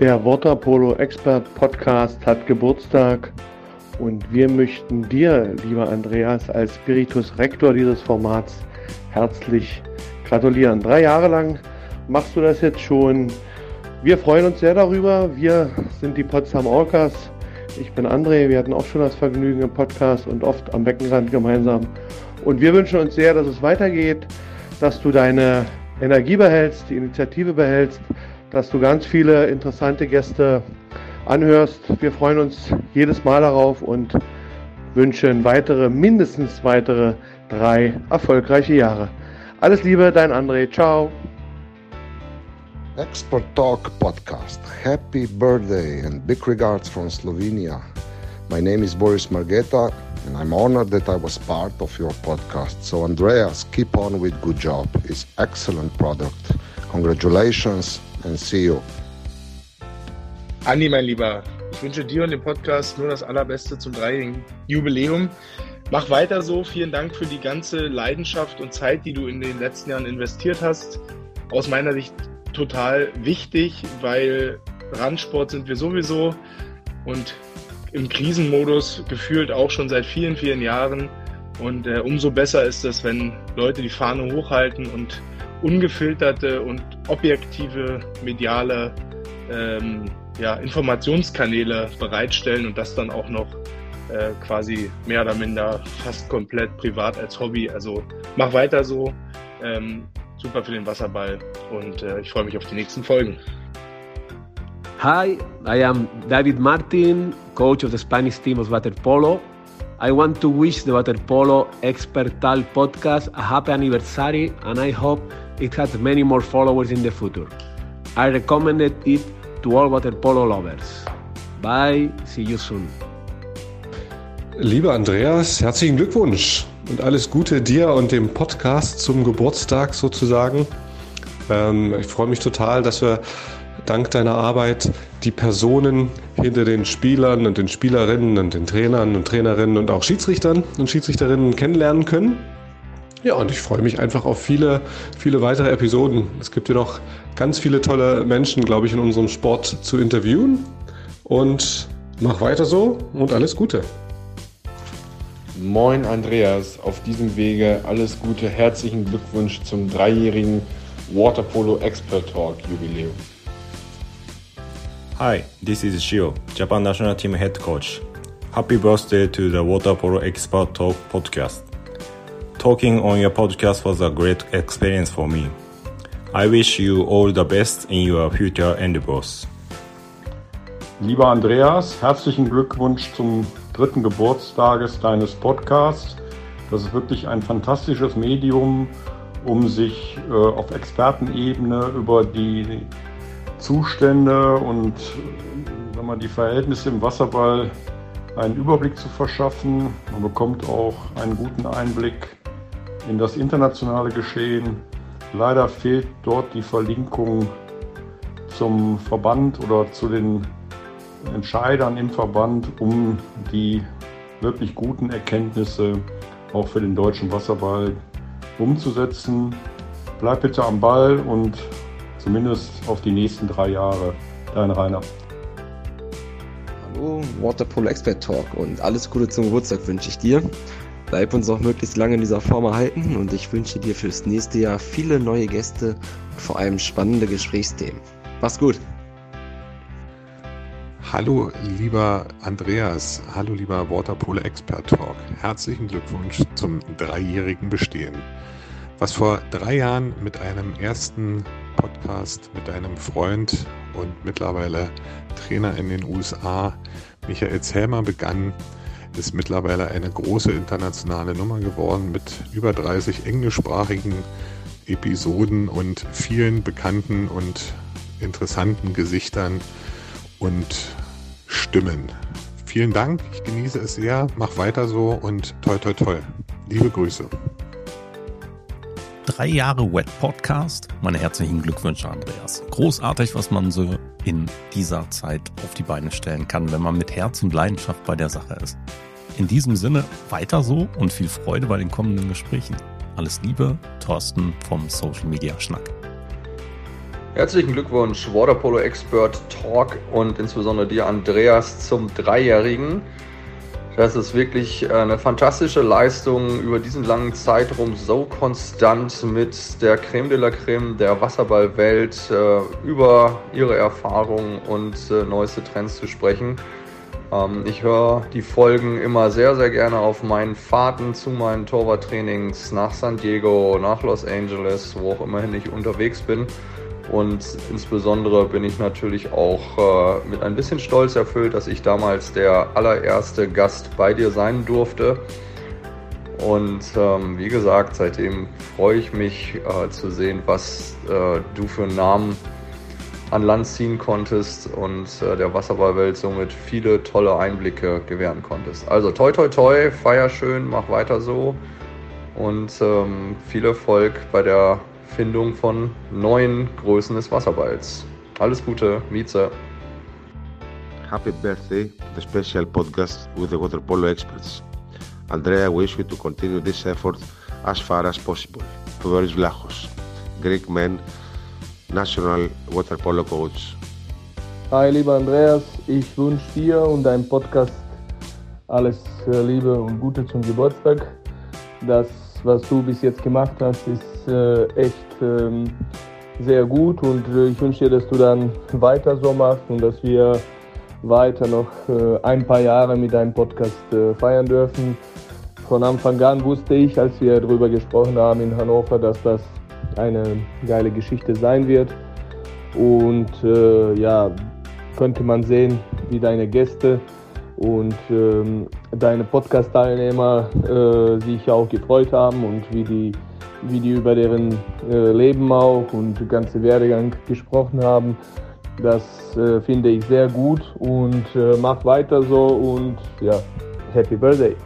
Der Waterpolo Expert Podcast hat Geburtstag und wir möchten dir, lieber Andreas, als Spiritus Rector dieses Formats herzlich gratulieren. Drei Jahre lang machst du das jetzt schon. Wir freuen uns sehr darüber. Wir sind die Potsdam Orcas. Ich bin André. Wir hatten auch schon das Vergnügen im Podcast und oft am Beckenrand gemeinsam. Und wir wünschen uns sehr, dass es weitergeht, dass du deine Energie behältst, die Initiative behältst dass du ganz viele interessante Gäste anhörst. Wir freuen uns jedes Mal darauf und wünschen weitere, mindestens weitere drei erfolgreiche Jahre. Alles Liebe, dein André. Ciao. Expert Talk Podcast. Happy birthday and big regards from Slovenia. My name is Boris Margeta and I'm honored that I was part of your podcast. So Andreas, keep on with good job. It's excellent product. Congratulations see you. Andi, mein Lieber, ich wünsche dir und dem Podcast nur das Allerbeste zum dreijährigen Jubiläum. Mach weiter so. Vielen Dank für die ganze Leidenschaft und Zeit, die du in den letzten Jahren investiert hast. Aus meiner Sicht total wichtig, weil Randsport sind wir sowieso und im Krisenmodus gefühlt auch schon seit vielen, vielen Jahren. Und äh, umso besser ist es, wenn Leute die Fahne hochhalten und ungefilterte und objektive mediale ähm, ja, Informationskanäle bereitstellen und das dann auch noch äh, quasi mehr oder minder fast komplett privat als Hobby. Also mach weiter so. Ähm, super für den Wasserball und äh, ich freue mich auf die nächsten Folgen. Hi, I am David Martin, coach of the Spanish team of water polo. I want to wish the water polo expert podcast a happy anniversary and I hope it has many more followers in the future. I recommended it to all water polo lovers. Bye, see you soon. Lieber Andreas, herzlichen Glückwunsch und alles Gute dir und dem Podcast zum Geburtstag sozusagen. Ähm, ich freue mich total, dass wir dank deiner Arbeit die Personen hinter den Spielern und den Spielerinnen und den Trainern und Trainerinnen und auch Schiedsrichtern und Schiedsrichterinnen kennenlernen können. Ja, und ich freue mich einfach auf viele, viele weitere Episoden. Es gibt ja noch ganz viele tolle Menschen, glaube ich, in unserem Sport zu interviewen. Und mach weiter so und alles Gute. Moin Andreas, auf diesem Wege alles Gute, herzlichen Glückwunsch zum dreijährigen Waterpolo Expert Talk Jubiläum. Hi, this is Shio, Japan National Team Head Coach. Happy birthday to the Waterpolo Expert Talk podcast. Talking on your podcast was a great experience for me. I wish you all the best in your future endeavors. Lieber Andreas, herzlichen Glückwunsch zum dritten Geburtstages deines Podcasts. Das ist wirklich ein fantastisches Medium, um sich äh, auf Expertenebene über die Zustände und wenn man die Verhältnisse im Wasserball einen Überblick zu verschaffen. Man bekommt auch einen guten Einblick in das internationale Geschehen. Leider fehlt dort die Verlinkung zum Verband oder zu den Entscheidern im Verband, um die wirklich guten Erkenntnisse auch für den deutschen Wasserball umzusetzen. Bleib bitte am Ball und zumindest auf die nächsten drei Jahre. Dein Rainer. Hallo, Waterpolo Expert Talk und alles Gute zum Geburtstag wünsche ich dir. Bleib uns auch möglichst lange in dieser Form erhalten und ich wünsche dir fürs nächste Jahr viele neue Gäste und vor allem spannende Gesprächsthemen. Mach's gut! Hallo, lieber Andreas. Hallo, lieber Waterpolo Expert Talk. Herzlichen Glückwunsch zum dreijährigen Bestehen. Was vor drei Jahren mit einem ersten Podcast mit einem Freund und mittlerweile Trainer in den USA, Michael Zellmer, begann, ist mittlerweile eine große internationale Nummer geworden mit über 30 englischsprachigen Episoden und vielen bekannten und interessanten Gesichtern und Stimmen. Vielen Dank, ich genieße es sehr, mach weiter so und toi toi toi. Liebe Grüße. Drei Jahre Wet Podcast. Meine herzlichen Glückwünsche, Andreas. Großartig, was man so in dieser Zeit auf die Beine stellen kann, wenn man mit Herz und Leidenschaft bei der Sache ist. In diesem Sinne weiter so und viel Freude bei den kommenden Gesprächen. Alles Liebe, Thorsten vom Social Media Schnack. Herzlichen Glückwunsch, Waterpolo Expert Talk und insbesondere dir, Andreas, zum Dreijährigen. Das ist wirklich eine fantastische Leistung, über diesen langen Zeitraum so konstant mit der Creme de la Creme der Wasserballwelt äh, über ihre Erfahrungen und äh, neueste Trends zu sprechen. Ähm, ich höre die Folgen immer sehr, sehr gerne auf meinen Fahrten zu meinen Torwarttrainings nach San Diego, nach Los Angeles, wo auch immerhin ich unterwegs bin. Und insbesondere bin ich natürlich auch äh, mit ein bisschen Stolz erfüllt, dass ich damals der allererste Gast bei dir sein durfte. Und ähm, wie gesagt, seitdem freue ich mich äh, zu sehen, was äh, du für Namen an Land ziehen konntest und äh, der Wasserballwelt somit viele tolle Einblicke gewähren konntest. Also toi toi toi, feier schön, mach weiter so und ähm, viel Erfolg bei der Findung von neuen Größen des Wasserballs. Alles Gute, Mieze. Happy birthday to the special podcast with the water polo experts. Andrea, I wish you to continue this effort as far as possible. Boris Vlachos, Greek man, National Water Polo Coach. Hi, lieber Andreas, ich wünsche dir und deinem Podcast alles äh, Liebe und Gute zum Geburtstag. Das, was du bis jetzt gemacht hast, ist äh, echt ähm, sehr gut und äh, ich wünsche dir, dass du dann weiter so machst und dass wir weiter noch äh, ein paar Jahre mit deinem Podcast äh, feiern dürfen. Von Anfang an wusste ich, als wir darüber gesprochen haben in Hannover, dass das eine geile Geschichte sein wird. Und äh, ja, könnte man sehen, wie deine Gäste und ähm, deine Podcast-Teilnehmer äh, sich auch gefreut haben und wie die wie die über deren äh, Leben auch und ganze Werdegang gesprochen haben. Das äh, finde ich sehr gut und äh, mach weiter so und ja, Happy Birthday.